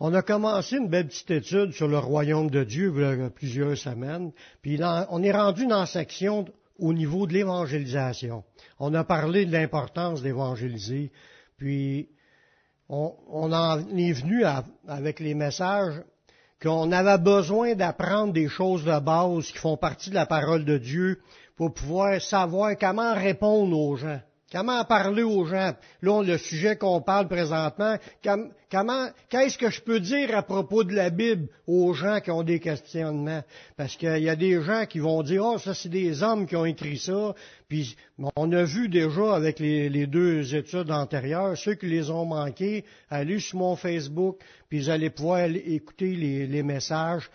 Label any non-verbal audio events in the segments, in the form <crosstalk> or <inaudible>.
On a commencé une belle petite étude sur le royaume de Dieu il y a plusieurs semaines, puis on est rendu dans la section au niveau de l'évangélisation. On a parlé de l'importance d'évangéliser, puis on, est venu avec les messages qu'on avait besoin d'apprendre des choses de base qui font partie de la parole de Dieu pour pouvoir savoir comment répondre aux gens. Comment parler aux gens? Là, le sujet qu'on parle présentement, comment, qu'est-ce que je peux dire à propos de la Bible aux gens qui ont des questionnements? Parce qu'il y a des gens qui vont dire, oh, ça c'est des hommes qui ont écrit ça. Puis, on a vu déjà avec les, deux études antérieures, ceux qui les ont manqués, allez sur mon Facebook, puis vous allez pouvoir écouter les, les messages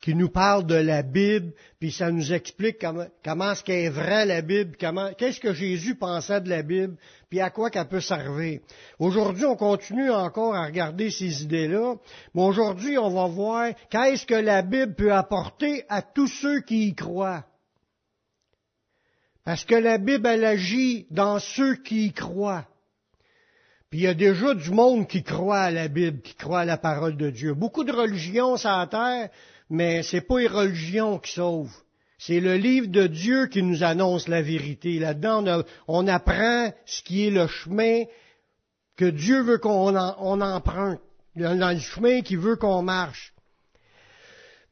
qui nous parle de la Bible, puis ça nous explique comment, comment ce qu'est vrai la Bible, comment, qu'est-ce que Jésus pensait de la Bible, puis à quoi qu'elle peut servir. Aujourd'hui, on continue encore à regarder ces idées-là, mais aujourd'hui, on va voir qu'est-ce que la Bible peut apporter à tous ceux qui y croient. Parce que la Bible, elle agit dans ceux qui y croient. Puis il y a déjà du monde qui croit à la Bible, qui croit à la parole de Dieu. Beaucoup de religions sur mais c'est pas les religions qui sauvent. C'est le livre de Dieu qui nous annonce la vérité. Là-dedans, on, apprend ce qui est le chemin que Dieu veut qu'on emprunte, dans le chemin qu'il veut qu'on marche.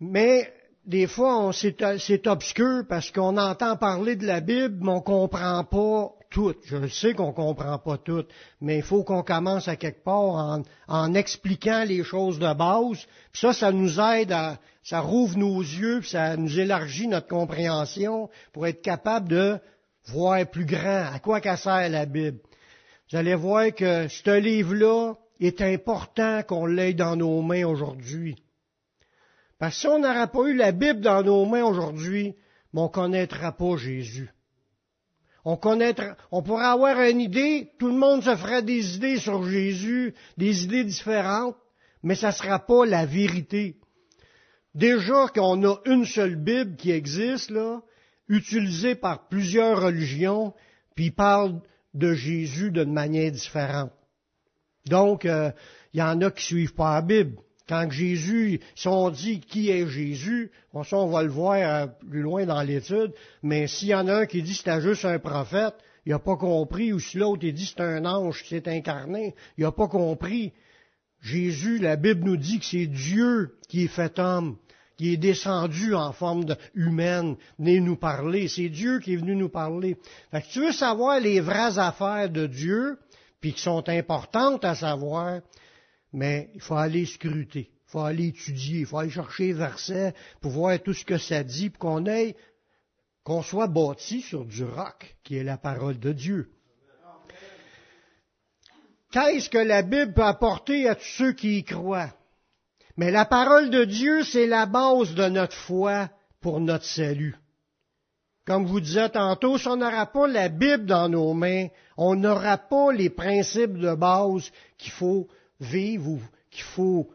Mais des fois, c'est obscur parce qu'on entend parler de la Bible, mais on comprend pas Je sais qu'on comprend pas tout, mais il faut qu'on commence à quelque part en, expliquant les choses de base. Puis ça, ça nous aide à, ça rouvre nos yeux, puis ça nous élargit notre compréhension pour être capable de voir plus grand. À quoi qu'elle sert la Bible? Vous allez voir que ce livre-là est important qu'on l'ait dans nos mains aujourd'hui. Parce que si on n'aurait pas eu la Bible dans nos mains aujourd'hui, on ne connaîtra pas Jésus. On connaîtra, on pourrait avoir une idée, tout le monde se ferait des idées sur Jésus, des idées différentes, mais ça ne sera pas la vérité. Déjà qu'on a une seule Bible qui existe, là, utilisée par plusieurs religions, puis parle de Jésus d'une manière différente. Donc, euh, il y en a qui suivent pas la Bible. Quand Jésus, si on dit qui est Jésus, on, ça on va le voir euh, plus loin dans l'étude, mais s'il y en a un qui dit c'était juste un prophète, il n'a pas compris, ou si l'autre dit c'est un ange qui s'est incarné, il n'a pas compris. Jésus, la Bible nous dit que c'est Dieu qui est fait homme, qui est descendu en forme humaine, venu nous parler. C'est Dieu qui est venu nous parler. Fait que tu veux savoir les vraies affaires de Dieu, puis qui sont importantes à savoir, mais il faut aller scruter, il faut aller étudier, il faut aller chercher les versets pour voir tout ce que ça dit, pour qu'on ait, qu'on soit bâti sur du roc, qui est la parole de Dieu. Qu'est-ce que la Bible peut apporter à tous ceux qui y croient? Mais la parole de Dieu, c'est la base de notre foi pour notre salut. Comme vous disais tantôt, si on n'aura pas la Bible dans nos mains, on n'aura pas les principes de base qu'il faut vivre ou qu'il faut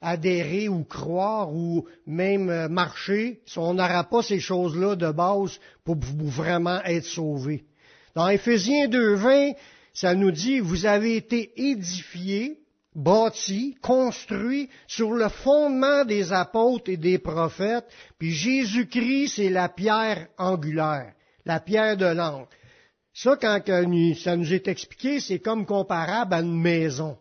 adhérer ou croire ou même euh, marcher si on n'aura pas ces choses-là de base pour vraiment être sauvé. Dans Éphésiens 2.20, ça nous dit, vous avez été édifiés, bâtis, construits sur le fondement des apôtres et des prophètes, puis Jésus-Christ, c'est la pierre angulaire, la pierre de l'angle. Ça, quand ça nous est expliqué, c'est comme comparable à une maison.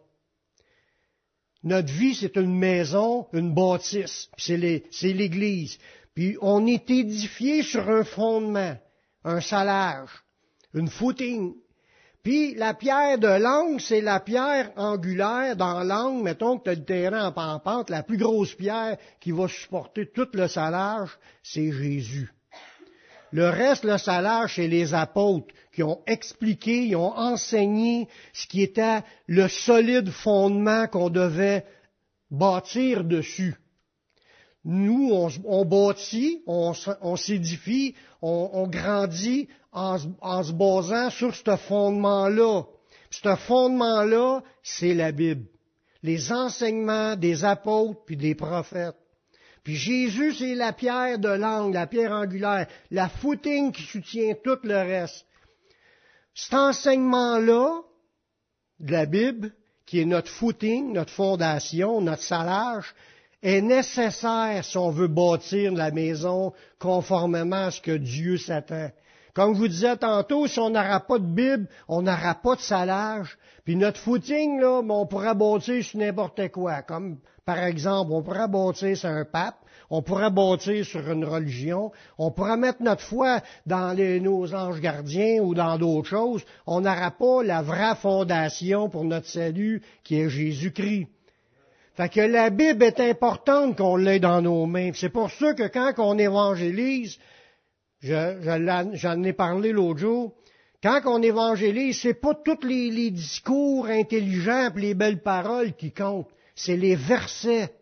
Notre vie, c'est une maison, une bâtisse, c'est l'Église. Puis on est édifié sur un fondement, un salage, une footing. Puis la pierre de l'angle, c'est la pierre angulaire dans l'angle, mettons que tu as le terrain en pampante, la plus grosse pierre qui va supporter tout le salage, c'est Jésus. Le reste, le salage, c'est les apôtres qui ont expliqué, ils ont enseigné ce qui était le solide fondement qu'on devait bâtir dessus. Nous, on, bâtit, on, s'édifie, on, grandit en, en, se basant sur ce fondement-là. Ce fondement-là, c'est la Bible. Les enseignements des apôtres puis des prophètes. Puis Jésus, c'est la pierre de l'angle, la pierre angulaire, la footing qui soutient tout le reste. Cet enseignement-là de la Bible, qui est notre footing, notre fondation, notre salage, est nécessaire si on veut bâtir la maison conformément à ce que Dieu s'attend. Comme je vous disais tantôt, si on n'aura pas de Bible, on n'aura pas de salage. Puis notre footing, là, on pourra bâtir sur n'importe quoi. Comme, par exemple, on pourra bâtir sur un pape, on pourra bâtir sur une religion, on pourra mettre notre foi dans nos anges gardiens ou dans d'autres choses. On n'aura pas la vraie fondation pour notre salut qui est Jésus-Christ. Fait que la Bible est importante qu'on l'ait dans nos mains. C'est pour ça que quand on évangélise, j'en ai parlé l'autre jour, quand on évangélise, c'est pas tous les, discours intelligents et les belles paroles qui comptent, c'est les versets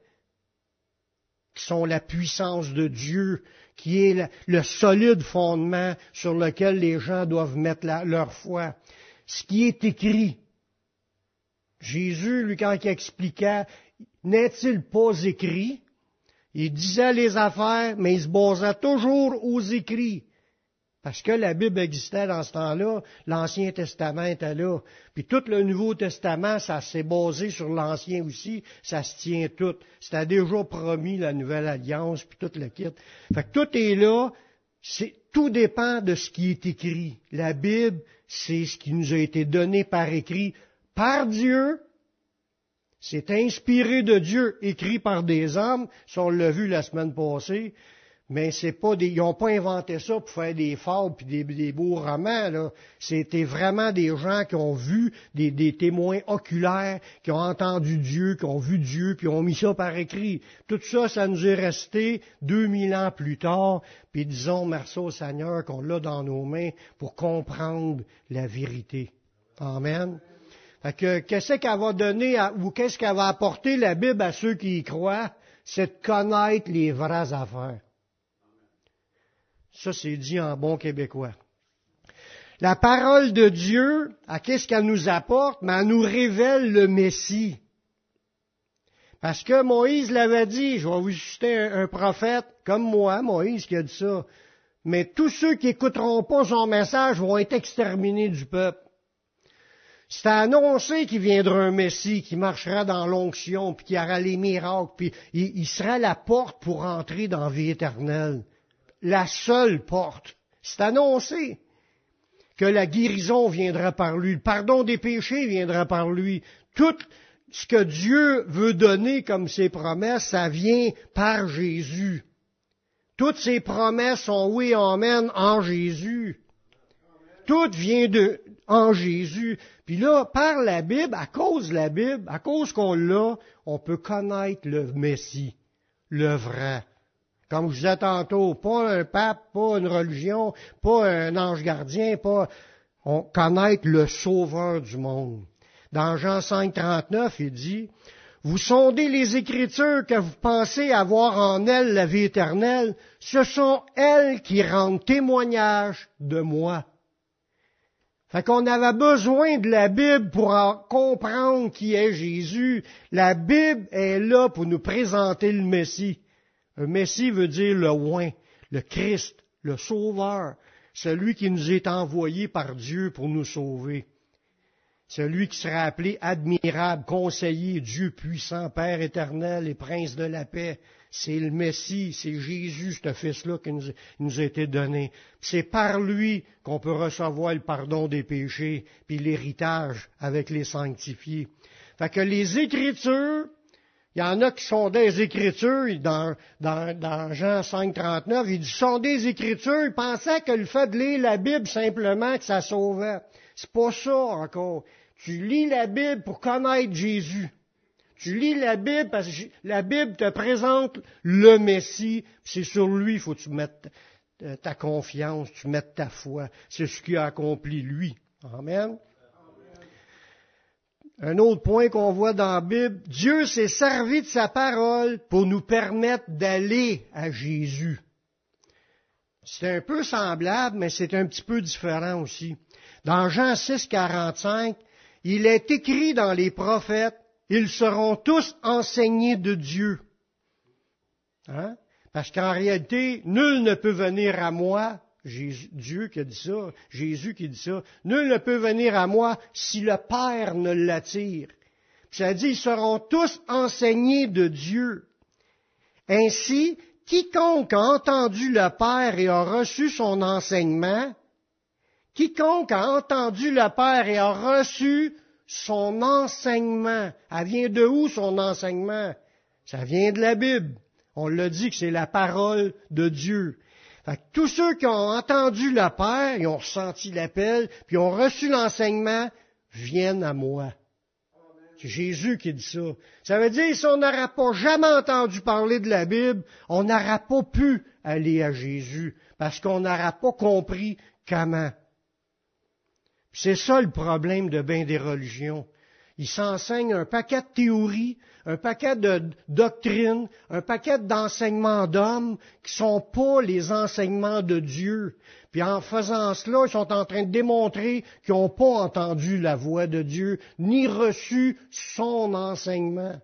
qui sont la puissance de Dieu, qui est le, solide fondement sur lequel les gens doivent mettre leur foi. Ce qui est écrit. Jésus, lui, quand il expliquait, n'est-il pas écrit? Il disait les affaires, mais il se basait toujours aux écrits. Parce que la Bible existait dans ce temps-là, l'Ancien Testament était là. Puis tout le Nouveau Testament, ça s'est basé sur l'Ancien aussi, ça se tient tout. C'était déjà promis la Nouvelle Alliance, puis tout le kit. Fait que tout est là, tout dépend de ce qui est écrit. La Bible, c'est ce qui nous a été donné par écrit par Dieu. C'est inspiré de Dieu, écrit par des hommes, ça on l'a vu la semaine passée, mais c'est pas des, ils n'ont pas inventé ça pour faire des fables puis des, beaux romans. C'était vraiment des gens qui ont vu des, des, témoins oculaires, qui ont entendu Dieu, qui ont vu Dieu, puis ont mis ça par écrit. Tout ça, ça nous est resté 2000 ans plus tard, puis disons merci au Seigneur qu'on l'a dans nos mains pour comprendre la vérité. Amen. Qu'est-ce qu'elle va donner ou qu'est-ce qu'elle va apporter la Bible à ceux qui y croient? C'est de connaître les vraies affaires. Ça, c'est dit en bon québécois. La parole de Dieu, à qu'est-ce qu'elle nous apporte? Mais elle nous révèle le Messie. Parce que Moïse l'avait dit, je vais vous citer un, prophète comme moi, Moïse qui a dit ça. Mais tous ceux qui écouteront pas son message vont être exterminés du peuple. C'est annoncé qu'il viendra un Messie qui marchera dans l'onction, puis qui aura les miracles, puis il, sera la porte pour entrer dans la vie éternelle la seule porte. C'est annoncé que la guérison viendra par lui, le pardon des péchés viendra par lui. Tout ce que Dieu veut donner comme ses promesses, ça vient par Jésus. Toutes ses promesses sont oui, amen, en Jésus. Tout vient de, en Jésus. Puis là, par la Bible, à cause de la Bible, à cause qu'on l'a, on peut connaître le Messie, le vrai. Comme je disais tantôt, pas un pape, pas une religion, pas un ange gardien, pas on connaître le sauveur du monde. Dans Jean 5, 39, il dit, vous sondez les Écritures que vous pensez avoir en elles la vie éternelle, ce sont elles qui rendent témoignage de moi. Fait qu'on avait besoin de la Bible pour comprendre qui est Jésus. La Bible est là pour nous présenter le Messie. Un Messie veut dire le oin, le Christ, le Sauveur, celui qui nous est envoyé par Dieu pour nous sauver. Celui qui sera appelé admirable, conseiller, Dieu puissant, Père éternel et Prince de la paix. C'est le Messie, c'est Jésus, ce fils-là qui nous, a été donné. C'est par lui qu'on peut recevoir le pardon des péchés, puis l'héritage avec les sanctifiés. Fait que les Écritures il y en a qui sont des Écritures, dans, dans, dans Jean 5, 39, il dit, sont des Écritures, ils pensaient que le fait de lire la Bible simplement, que ça sauvait. C'est pas ça encore. Tu lis la Bible pour connaître Jésus. Tu lis la Bible parce que la Bible te présente le Messie, c'est sur lui il faut que tu mettes ta confiance, tu mettes ta foi. C'est ce qu'il a accompli lui. Amen. Un autre point qu'on voit dans la Bible, Dieu s'est servi de sa parole pour nous permettre d'aller à Jésus. C'est un peu semblable, mais c'est un petit peu différent aussi. Dans Jean 6, 45, il est écrit dans les prophètes, ils seront tous enseignés de Dieu. Hein? Parce qu'en réalité, nul ne peut venir à moi Dieu qui a dit ça, Jésus qui dit ça, nul ne peut venir à moi si le Père ne l'attire. Ça dit, ils seront tous enseignés de Dieu. Ainsi, quiconque a entendu le Père et a reçu son enseignement, quiconque a entendu le Père et a reçu son enseignement, elle vient de où son enseignement? Ça vient de la Bible. On l'a dit que c'est la parole de Dieu. Fait tous ceux qui ont entendu Père, ils ont ressenti l'appel, puis ont reçu l'enseignement, viennent à moi. C'est Jésus qui dit ça. Ça veut dire, si on n'aura pas jamais entendu parler de la Bible, on n'aura pas pu aller à Jésus, parce qu'on n'aura pas compris comment. C'est ça le problème de bien des religions. Ils s'enseignent un paquet de théories, un paquet de doctrines, un paquet d'enseignements d'hommes qui sont pas les enseignements de Dieu. Puis en faisant cela, ils sont en train de démontrer qu'ils n'ont pas entendu la voix de Dieu, ni reçu son enseignement.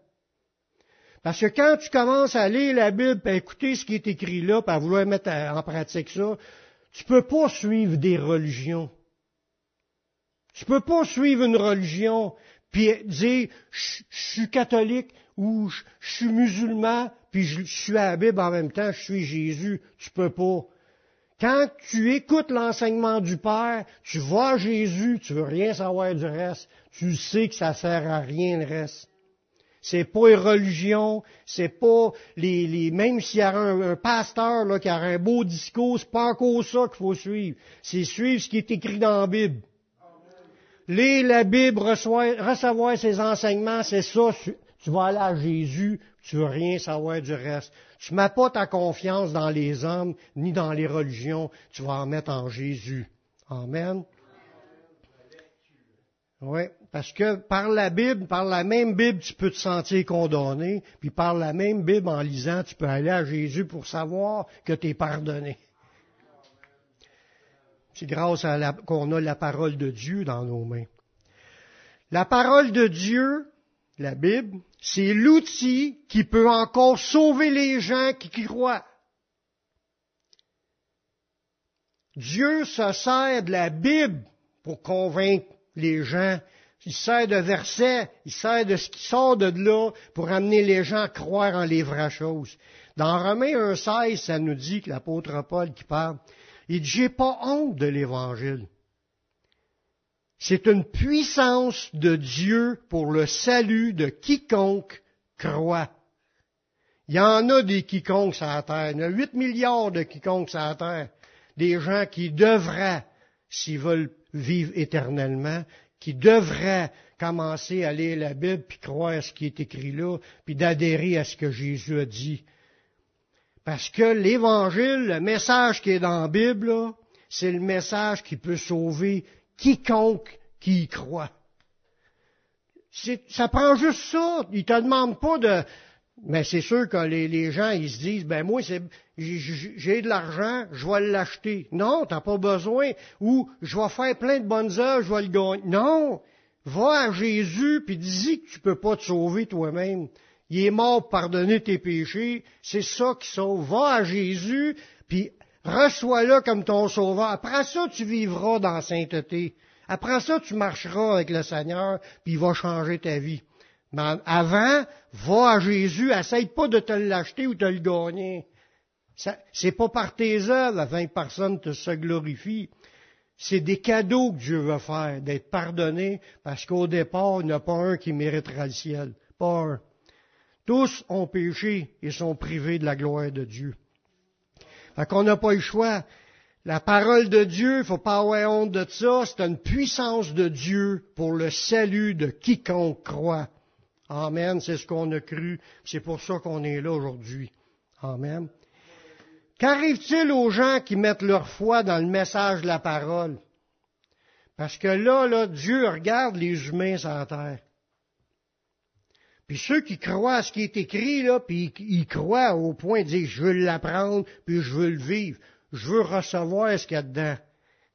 Parce que quand tu commences à lire la Bible, à écouter ce qui est écrit là, à vouloir mettre en pratique ça, tu peux pas suivre des religions. Tu peux pas suivre une religion puis dire je, suis catholique ou je, suis musulman puis je, suis à la Bible en même temps, je suis Jésus. Tu peux pas. Quand tu écoutes l'enseignement du Père, tu vois Jésus, tu veux rien savoir du reste. Tu sais que ça sert à rien le reste. C'est pas une religion, c'est pas les, même s'il y a un, pasteur là, qui a un beau discours, c'est pas encore ça qu'il faut suivre. C'est suivre ce qui est écrit dans la Bible. Lire la Bible, recevoir ses enseignements, c'est ça. Tu vas aller à Jésus, tu veux rien savoir du reste. Tu mets pas ta confiance dans les hommes, ni dans les religions, tu vas en mettre en Jésus. Amen. Oui, parce que par la Bible, par la même Bible, tu peux te sentir condamné, puis par la même Bible, en lisant, tu peux aller à Jésus pour savoir que tu es pardonné. C'est grâce à qu'on a la parole de Dieu dans nos mains. La parole de Dieu, la Bible, c'est l'outil qui peut encore sauver les gens qui croient. Dieu se sert de la Bible pour convaincre les gens. Il sert de versets, il sert de ce qui sort de là pour amener les gens à croire en les vraies choses. Dans Romains 1.16, ça nous dit que l'apôtre Paul qui parle, il dit, j'ai pas honte de l'Évangile. C'est une puissance de Dieu pour le salut de quiconque croit. Il y en a des quiconques sur la terre. Il y a 8 milliards de quiconques sur la. Des gens qui devraient, s'ils veulent vivre éternellement, qui devraient commencer à lire la Bible, puis croire à ce qui est écrit là, puis d'adhérer à ce que Jésus a dit. Parce que l'Évangile, le message qui est dans la Bible, c'est le message qui peut sauver quiconque qui y croit. Ça prend juste ça. Il te demande pas de... Mais c'est sûr que les, gens, ils se disent, ben moi, j'ai de l'argent, je vais l'acheter. Non, t'as pas besoin. Ou je vais faire plein de bonnes œuvres, je vais le gagner. Non, va à Jésus puis dis-y que tu peux pas te sauver toi-même il est mort pour pardonner tes péchés, c'est ça qui sauve. Va à Jésus, puis reçois-le comme ton sauveur. Après ça, tu vivras dans la sainteté. Après ça, tu marcheras avec le Seigneur, puis il va changer ta vie. Mais avant, va à Jésus, essaye pas de te l'acheter ou de le gagner. C'est pas par tes œuvres afin que personne te se glorifie. C'est des cadeaux que Dieu veut faire, d'être pardonné, parce qu'au départ, il n'y a pas un qui méritera le ciel. Pas un. Tous ont péché et sont privés de la gloire de Dieu. Fait qu'on n'a pas le choix. La parole de Dieu, il faut pas avoir honte de ça, c'est une puissance de Dieu pour le salut de quiconque croit. Amen, c'est ce qu'on a cru, c'est pour ça qu'on est là aujourd'hui. Amen. Qu'arrive-t-il aux gens qui mettent leur foi dans le message de la parole? Parce que là, là, Dieu regarde les humains sur terre. Puis ceux qui croient à ce qui est écrit, là, puis ils croient au point de dire, je veux l'apprendre, puis je veux le vivre. Je veux recevoir ce qu'il y a dedans.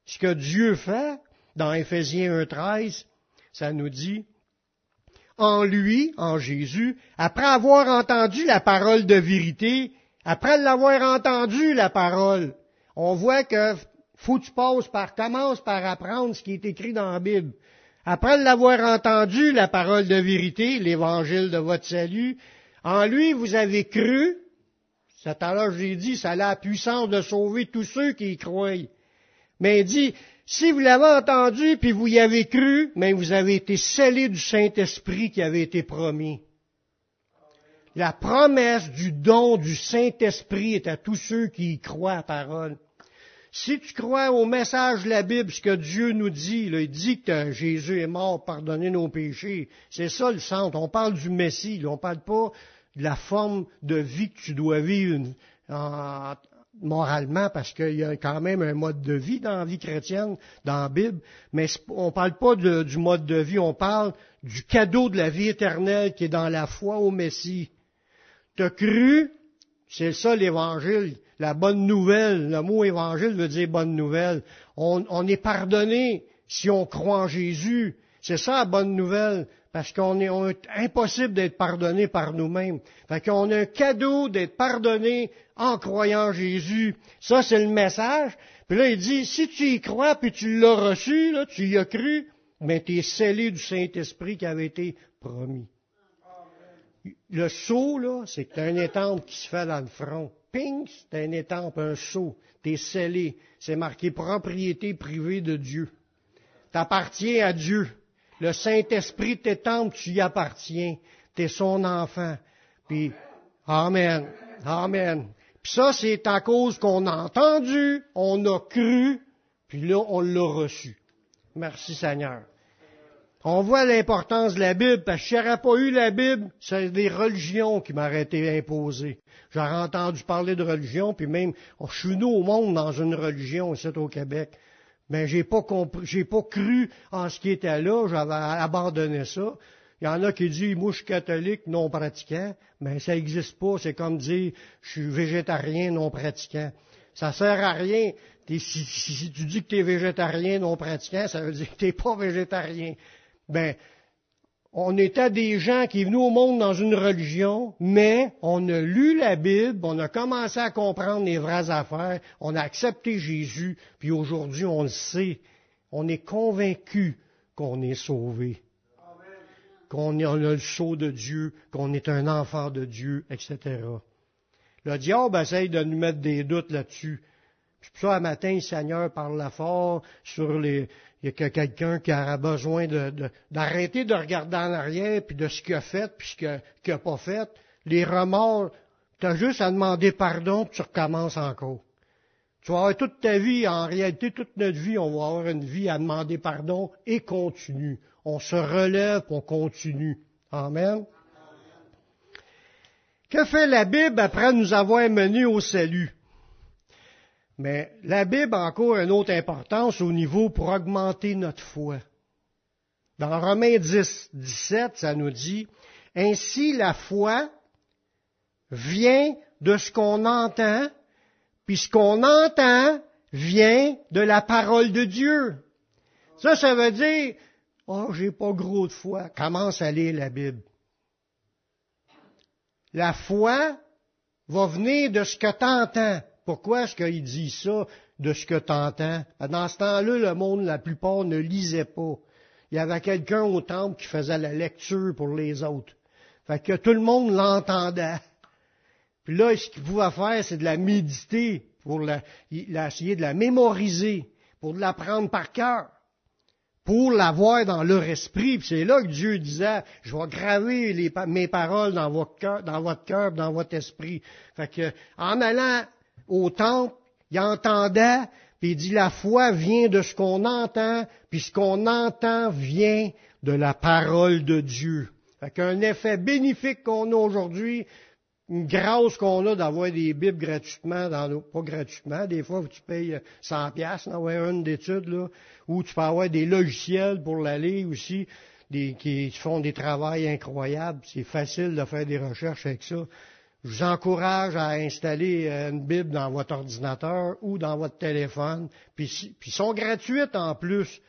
Ce que Dieu fait, dans Éphésiens 1.13, ça nous dit, en lui, en Jésus, après avoir entendu la parole de vérité, après l'avoir entendu la parole, on voit que faut que tu passes par, commence par apprendre ce qui est écrit dans la Bible. Après l'avoir entendu, la parole de vérité, l'évangile de votre salut, en lui vous avez cru, cet alors j'ai dit, ça a la puissance de sauver tous ceux qui y croient. Mais il dit, si vous l'avez entendu puis vous y avez cru, mais vous avez été scellés du Saint-Esprit qui avait été promis. La promesse du don du Saint-Esprit est à tous ceux qui y croient à parole. Si tu crois au message de la Bible, ce que Dieu nous dit, il dit que Jésus est mort, pardonner nos péchés, c'est ça le centre. On parle du Messie, on ne parle pas de la forme de vie que tu dois vivre moralement, parce qu'il y a quand même un mode de vie dans la vie chrétienne, dans la Bible, mais on ne parle pas du mode de vie, on parle du cadeau de la vie éternelle qui est dans la foi au Messie. Tu as cru, c'est ça l'Évangile, la bonne nouvelle. Le mot Évangile veut dire bonne nouvelle. On, est pardonné si on croit en Jésus. C'est ça la bonne nouvelle, parce qu'on est, impossible d'être pardonné par nous-mêmes. Fait qu'on a un cadeau d'être pardonné en croyant Jésus. Ça, c'est le message. Puis là, il dit, si tu y crois, puis tu l'as reçu, là, tu y as cru, mais tu es scellé du Saint-Esprit qui avait été promis. Le saut, là, c'est un étampe qui se fait dans le front. Ping, c'est un étampe, un saut. T'es scellé. C'est marqué propriété privée de Dieu. T'appartiens à Dieu. Le Saint-Esprit t'étampe, tu y appartiens. T'es son enfant. Puis, Amen. Amen. Puis ça, c'est à cause qu'on a entendu, on a cru, puis là, on l'a reçu. Merci Seigneur. On voit l'importance de la Bible, parce que si j'aurais pas eu la Bible, c'est des religions qui m'auraient été imposées. J'aurais entendu parler de religion, puis même, je suis né au monde dans une religion ici au Québec. Mais j'ai pas compris, j'ai pas cru en ce qui était là, j'avais abandonné ça. Il y en a qui disent, moi je catholique non pratiquant, mais ça n'existe pas, c'est comme dire, je suis végétarien non pratiquant. Ça sert à rien. Si, si, tu dis que tu es végétarien non pratiquant, ça veut dire que tu n'es pas végétarien ben, on était des gens qui venaient au monde dans une religion, mais on a lu la Bible, on a commencé à comprendre les vraies affaires, on a accepté Jésus, puis aujourd'hui on le sait, on est convaincu qu'on est sauvé, qu'on a le sceau de Dieu, qu'on est un enfant de Dieu, etc. Le diable essaye de nous mettre des doutes là-dessus. Puis ça, un matin, le Seigneur parle fort sur les, il y a quelqu'un qui aura besoin d'arrêter de, regarder en arrière, puis de ce qu'il a fait, puis ce qu'il n'a pas fait. Les remords, tu as juste à demander pardon, puis tu recommences encore. Tu vas avoir toute ta vie, en réalité, toute notre vie, on va avoir une vie à demander pardon et continue. On se relève, on continue. Amen. Que fait la Bible après nous avoir menés au salut? Mais la Bible a encore une autre importance au niveau pour augmenter notre foi. Dans Romains 10, 17, ça nous dit, Ainsi la foi vient de ce qu'on entend, puis ce qu'on entend vient de la parole de Dieu. Ça, ça veut dire, oh, j'ai pas gros de foi. Commence à lire la Bible. La foi va venir de ce que tu entends. Pourquoi est-ce qu'il dit ça de ce que tu entends? Dans ce temps-là, le monde, la plupart, ne lisait pas. Il y avait quelqu'un au temple qui faisait la lecture pour les autres. Fait que tout le monde l'entendait. Puis là, ce qu'il pouvait faire, c'est de la méditer, pour la, essayer de la mémoriser, pour de l'apprendre par cœur, pour l'avoir dans leur esprit. Puis c'est là que Dieu disait, je vais graver mes paroles dans votre cœur, dans votre cœur, dans votre esprit. Fait que, en allant au temple, il entendait, puis il dit la foi vient de ce qu'on entend, puis ce qu'on entend vient de la parole de Dieu. Fait qu'un effet bénéfique qu'on a aujourd'hui, une grâce qu'on a d'avoir des Bibles gratuitement, pas gratuitement, des fois tu payes 100 pièces d'avoir une d'étude, là, ou tu peux avoir des logiciels pour l'aller aussi, qui font des travails incroyables. C'est facile de faire des recherches avec ça. Je vous encourage à installer euh, une Bible dans votre ordinateur ou dans votre téléphone. Puis, puis sont gratuites en plus.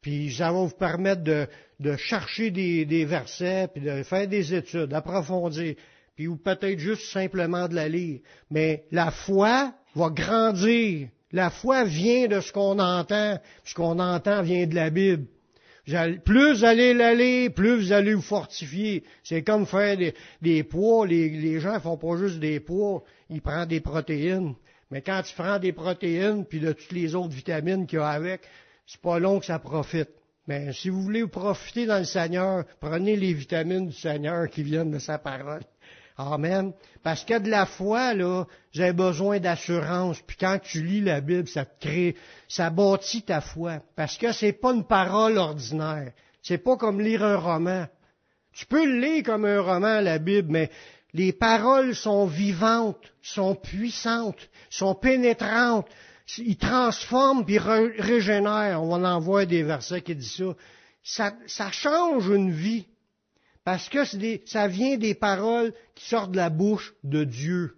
Puis ça va vous permettre de, chercher des, des, versets, puis de faire des études, d'approfondir, puis ou peut-être juste simplement de la lire. Mais la foi va grandir. La foi vient de ce qu'on entend, ce qu'on entend vient de la Bible. Plus vous allez l'aller, plus vous allez vous fortifier. C'est comme faire des, des poids. Les, les gens font pas juste des poids, ils prennent des protéines. Mais quand tu prends des protéines, puis de toutes les autres vitamines qu'il y a avec, c'est pas long que ça profite. Mais si vous voulez vous profiter dans le Seigneur, prenez les vitamines du Seigneur qui viennent de sa parole. Amen. Parce que de la foi, là, avez besoin d'assurance. Puis quand tu lis la Bible, ça te crée, ça bâtit ta foi. Parce que c'est pas une parole ordinaire. C'est pas comme lire un roman. Tu peux le lire comme un roman, la Bible, mais les paroles sont vivantes, sont puissantes, sont pénétrantes. Ils transforment puis régénèrent. On en voit des versets qui disent ça. Ça change une vie. Parce que ça vient des paroles qui sortent de la bouche de Dieu.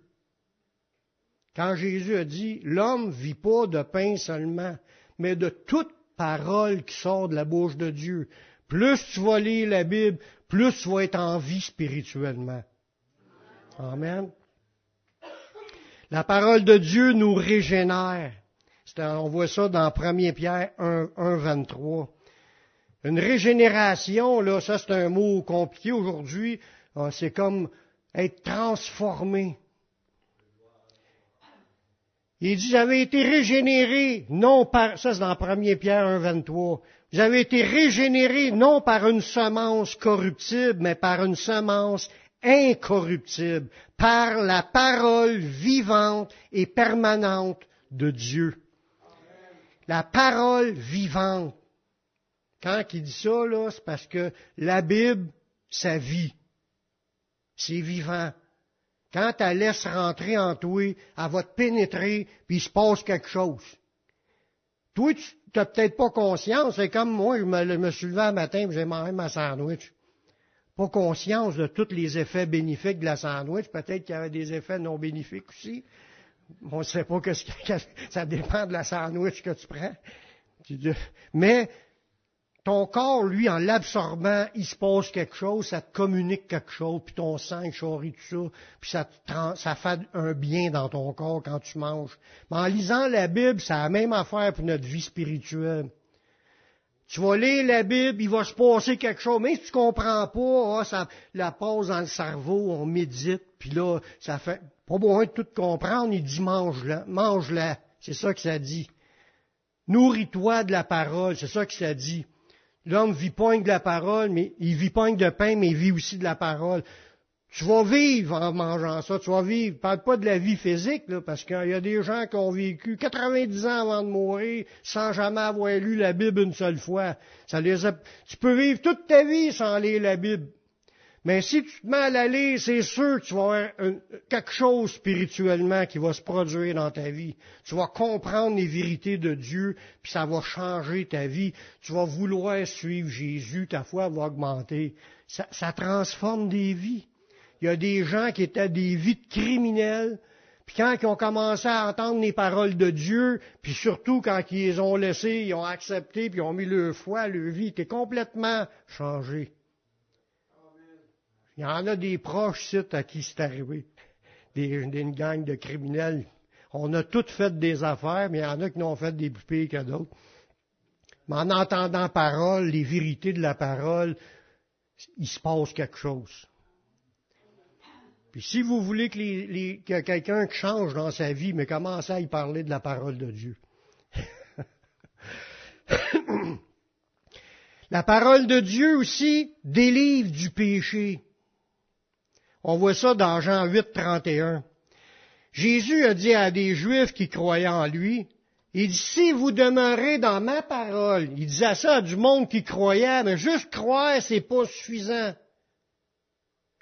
Quand Jésus a dit, l'homme vit pas de pain seulement, mais de toute parole qui sort de la bouche de Dieu. Plus tu vas lire la Bible, plus tu vas être en vie spirituellement. Amen. La parole de Dieu nous régénère. On voit ça dans 1 Pierre 1, 1 23. Une régénération, là, ça c'est un mot compliqué aujourd'hui. Ah, c'est comme être transformé. Il dit, avez été régénérés, non par, ça c'est dans 1 Pierre 1, 23. Vous avez été régénérés non par une semence corruptible, mais par une semence incorruptible, par la parole vivante et permanente de Dieu. La parole vivante. Quand il dit ça, là, c'est parce que la Bible, ça vit. C'est vivant. Quand elle laisse rentrer en toi, elle va te pénétrer, puis il se passe quelque chose. Toi, tu n'as peut-être pas conscience. C'est comme moi, je me, suis levé un matin, j'ai mangé ma sandwich. Pas conscience de tous les effets bénéfiques de la sandwich. Peut-être qu'il y avait des effets non bénéfiques aussi. On ne sait pas que <laughs> ça dépend de la sandwich que tu prends. Mais ton corps, lui, en l'absorbant, il se passe quelque chose, ça te communique quelque chose, puis ton sang charrie tout ça, puis ça, fait un bien dans ton corps quand tu manges. Mais en lisant la Bible, c'est la même affaire pour notre vie spirituelle. Tu vas lire la Bible, il va se passer quelque chose, mais si tu comprends pas, ah, ça la passe dans le cerveau, on médite, puis là, ça fait pas besoin de tout comprendre, il dit mange-la, mange-la. C'est ça que ça dit. Nourris-toi de la parole, c'est ça que ça dit. L'homme vit pas de la parole, mais il vit pas de pain, mais il vit aussi de la parole. Tu vas vivre en mangeant ça, tu vas vivre. Parle pas de la vie physique, là, parce qu'il y a des gens qui ont vécu 90 ans avant de mourir sans jamais avoir lu la Bible une seule fois. Ça Tu peux vivre toute ta vie sans lire la Bible. Mais si tu te mets à la lire, c'est sûr que tu vas avoir quelque chose spirituellement qui va se produire dans ta vie. Tu vas comprendre les vérités de Dieu, puis ça va changer ta vie. Tu vas vouloir suivre Jésus, ta foi va augmenter. Ça, ça transforme des vies. Il y a des gens qui étaient des vies de criminels, puis quand ils ont commencé à entendre les paroles de Dieu, puis surtout quand ils les ont laissés, ils ont accepté, puis ils ont mis leur foi, leur vie était complètement changée. Il y en a des proches sites à qui c'est arrivé. Des, une gang de criminels. On a tous fait des affaires, mais il y en a qui n'ont fait des plus pires que d'autres. Mais en entendant parole, les vérités de la parole, il se passe quelque chose. Puis si vous voulez que, les, que quelqu'un change dans sa vie, mais commencez à y parler de la parole de Dieu. <laughs> la parole de Dieu aussi délivre du péché. On voit ça dans Jean 8, 31. Jésus a dit à des Juifs qui croyaient en lui, il dit, si vous demeurez dans ma parole, il disait ça à du monde qui croyait, mais juste croire, c'est pas suffisant.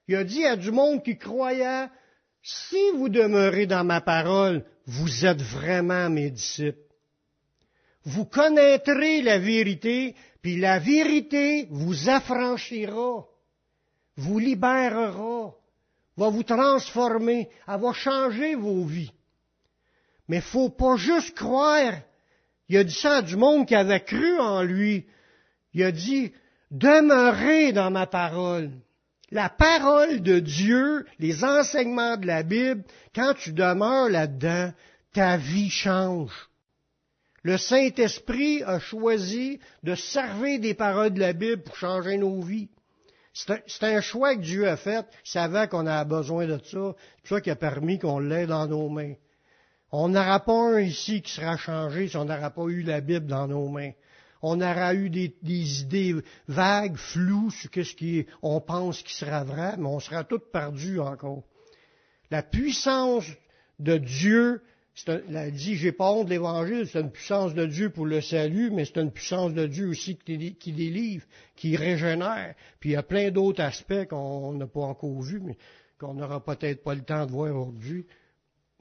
Il a dit à du monde qui croyait, si vous demeurez dans ma parole, vous êtes vraiment mes disciples. Vous connaîtrez la vérité, puis la vérité vous affranchira, vous libérera va vous transformer, elle va changer vos vies. Mais faut pas juste croire. Il a dit ça du monde qui avait cru en lui. Il a dit, demeurez dans ma parole. La parole de Dieu, les enseignements de la Bible, quand tu demeures là-dedans, ta vie change. Le Saint-Esprit a choisi de servir des paroles de la Bible pour changer nos vies. C'est un, choix que Dieu a fait. Il savait qu'on avait besoin de ça. C'est ça qu'il a permis qu'on l'ait dans nos mains. On n'aura pas un ici qui sera changé si on n'aura pas eu la Bible dans nos mains. On aura eu des, idées vagues, floues sur ce qu'on pense qui sera vrai, mais on sera tout perdu encore. La puissance de Dieu, la dit, j'ai pas honte de l'Évangile, c'est une puissance de Dieu pour le salut, mais c'est une puissance de Dieu aussi qui, délivre, qui régénère. Puis il y a plein d'autres aspects qu'on n'a pas encore vus, mais qu'on n'aura peut-être pas le temps de voir aujourd'hui.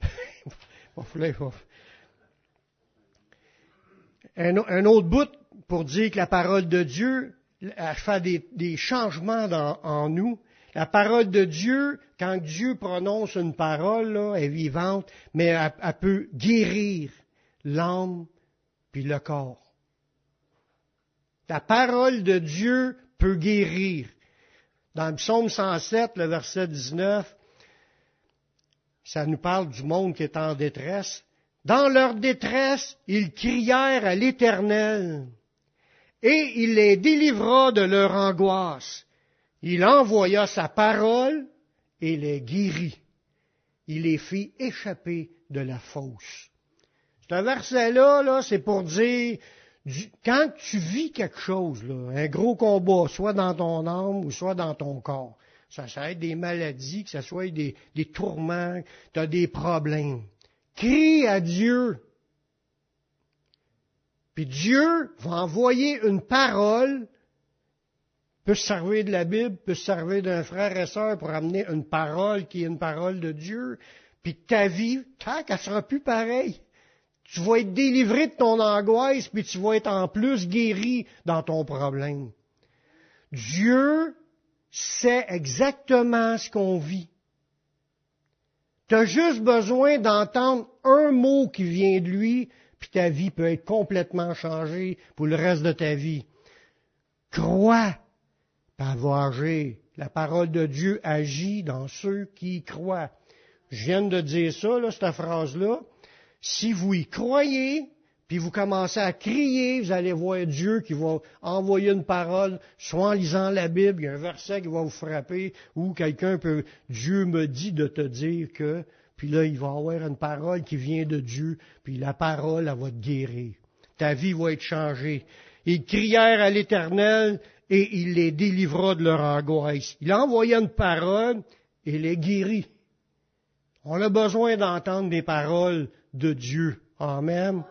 <laughs> un, un, autre bout pour dire que la parole de Dieu elle fait des, changements en nous. La parole de Dieu, quand Dieu prononce une parole, est vivante, mais elle, elle peut guérir l'âme puis le corps. La parole de Dieu peut guérir. Dans le psaume 107, le verset 19, ça nous parle du monde qui est en détresse. Dans leur détresse, ils crièrent à l'Éternel, et il les délivra de leur angoisse. Il envoya sa parole et les guérit. Il les fit échapper de la fosse. Ce verset-là, là, c'est pour dire, quand tu vis quelque chose, un gros combat, soit dans ton âme ou soit dans ton corps, ça, ça être des maladies, que ce soit des, des tourments, tu as des problèmes. Crie à Dieu. Puis Dieu va envoyer une parole, peut se servir de la Bible, peut se servir d'un frère et sœur pour amener une parole qui est une parole de Dieu. Puis ta vie, tac, elle sera plus pareille. Tu vas être délivré de ton angoisse, puis tu vas être en plus guéri dans ton problème. Dieu sait exactement ce qu'on vit. Tu as juste besoin d'entendre un mot qui vient de lui, puis ta vie peut être complètement changée pour le reste de ta vie. Crois, agir. La parole de Dieu agit dans ceux qui y croient. Je viens de dire ça, là, cette phrase-là. Si vous y croyez, puis vous commencez à crier, vous allez voir Dieu qui va envoyer une parole, soit en lisant la Bible, il y a un verset qui va vous frapper, ou quelqu'un peut, Dieu me dit de te dire que, puis là, il va avoir une parole qui vient de Dieu, puis la parole, elle va te guérir. Ta vie va être changée. Ils crièrent à l'Éternel, et il les délivra de leur angoisse. Il a envoyé une parole, et les guérit. On a besoin d'entendre des paroles de Dieu. Amen.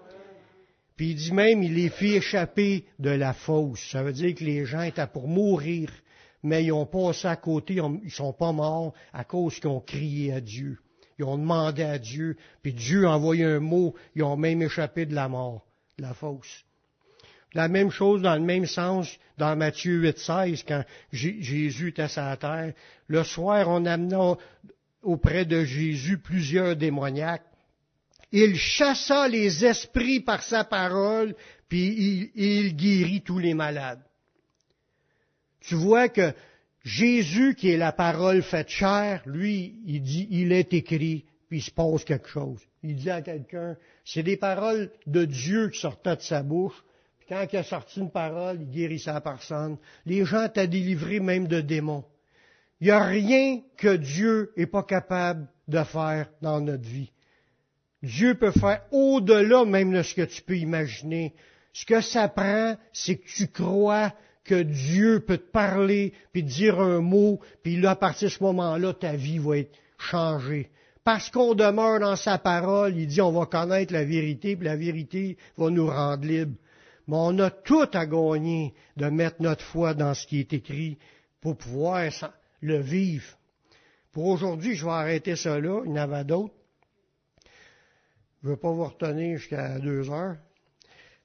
Puis il dit même, il les fit échapper de la fosse. Ça veut dire que les gens étaient pour mourir, mais ils ont passé à côté, ils sont pas morts à cause qu'ils ont crié à Dieu. Ils ont demandé à Dieu, puis Dieu a envoyé un mot, ils ont même échappé de la mort, de la fosse. La même chose dans le même sens dans Matthieu 8,16, quand Jésus était à la terre. Le soir, on amena auprès de Jésus plusieurs démoniaques il chassa les esprits par sa parole, puis il, guérit tous les malades. Tu vois que Jésus, qui est la parole faite chair, lui, il dit, il est écrit, puis il se passe quelque chose. Il dit à quelqu'un, c'est des paroles de Dieu qui sortaient de sa bouche, quand il a sorti une parole, il guérissait la personne. Les gens t'ont délivré même de démons. Il n'y a rien que Dieu n'est pas capable de faire dans notre vie. Dieu peut faire au-delà même de ce que tu peux imaginer. Ce que ça prend, c'est que tu crois que Dieu peut te parler, puis te dire un mot, puis là, à partir de ce moment-là, ta vie va être changée. Parce qu'on demeure dans sa parole, il dit on va connaître la vérité, puis la vérité va nous rendre libres. Mais on a tout à gagner de mettre notre foi dans ce qui est écrit pour pouvoir le vivre. Pour aujourd'hui, je vais arrêter là, il y en avait d'autres. Je ne veux pas vous retenir jusqu'à deux heures.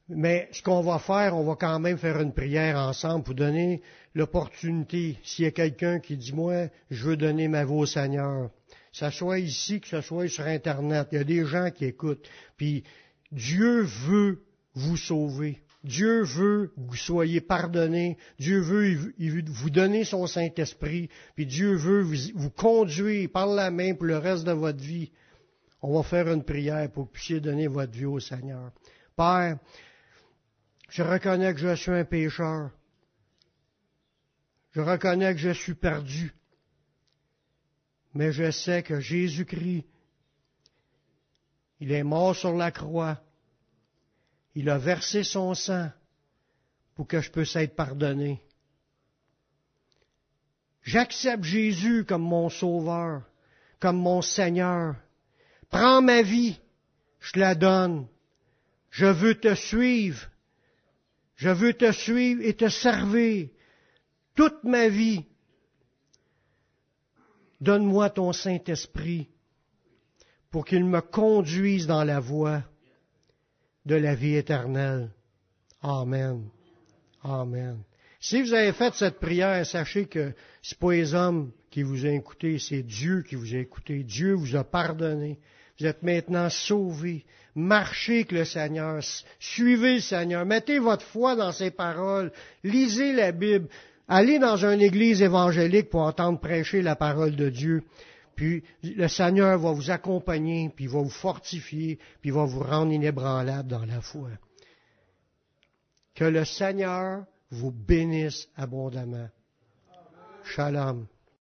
Mais ce qu'on va faire, on va quand même faire une prière ensemble pour donner l'opportunité. S'il y a quelqu'un qui dit, moi, je veux donner ma vie au Seigneur, que ce soit ici, que ce soit sur Internet, il y a des gens qui écoutent. Puis Dieu veut vous sauver. Dieu veut que vous soyez pardonnés. Dieu veut vous donner son Saint-Esprit. Puis Dieu veut vous conduire par la main pour le reste de votre vie. On va faire une prière pour que vous puissiez donner votre vie au Seigneur. Père, je reconnais que je suis un pécheur. Je reconnais que je suis perdu. Mais je sais que Jésus-Christ, il est mort sur la croix. Il a versé son sang pour que je puisse être pardonné. J'accepte Jésus comme mon sauveur, comme mon Seigneur. Prends ma vie, je te la donne. Je veux te suivre. Je veux te suivre et te servir toute ma vie. Donne-moi ton Saint-Esprit pour qu'il me conduise dans la voie de la vie éternelle. Amen. Amen. Si vous avez fait cette prière, sachez que ce n'est pas les hommes qui vous ont écouté, c'est Dieu qui vous a écouté. Dieu vous a pardonné. Vous êtes maintenant sauvés. Marchez avec le Seigneur. Suivez le Seigneur. Mettez votre foi dans ses paroles. Lisez la Bible. Allez dans une église évangélique pour entendre prêcher la parole de Dieu. Puis le Seigneur va vous accompagner, puis il va vous fortifier, puis il va vous rendre inébranlable dans la foi. Que le Seigneur vous bénisse abondamment. Shalom.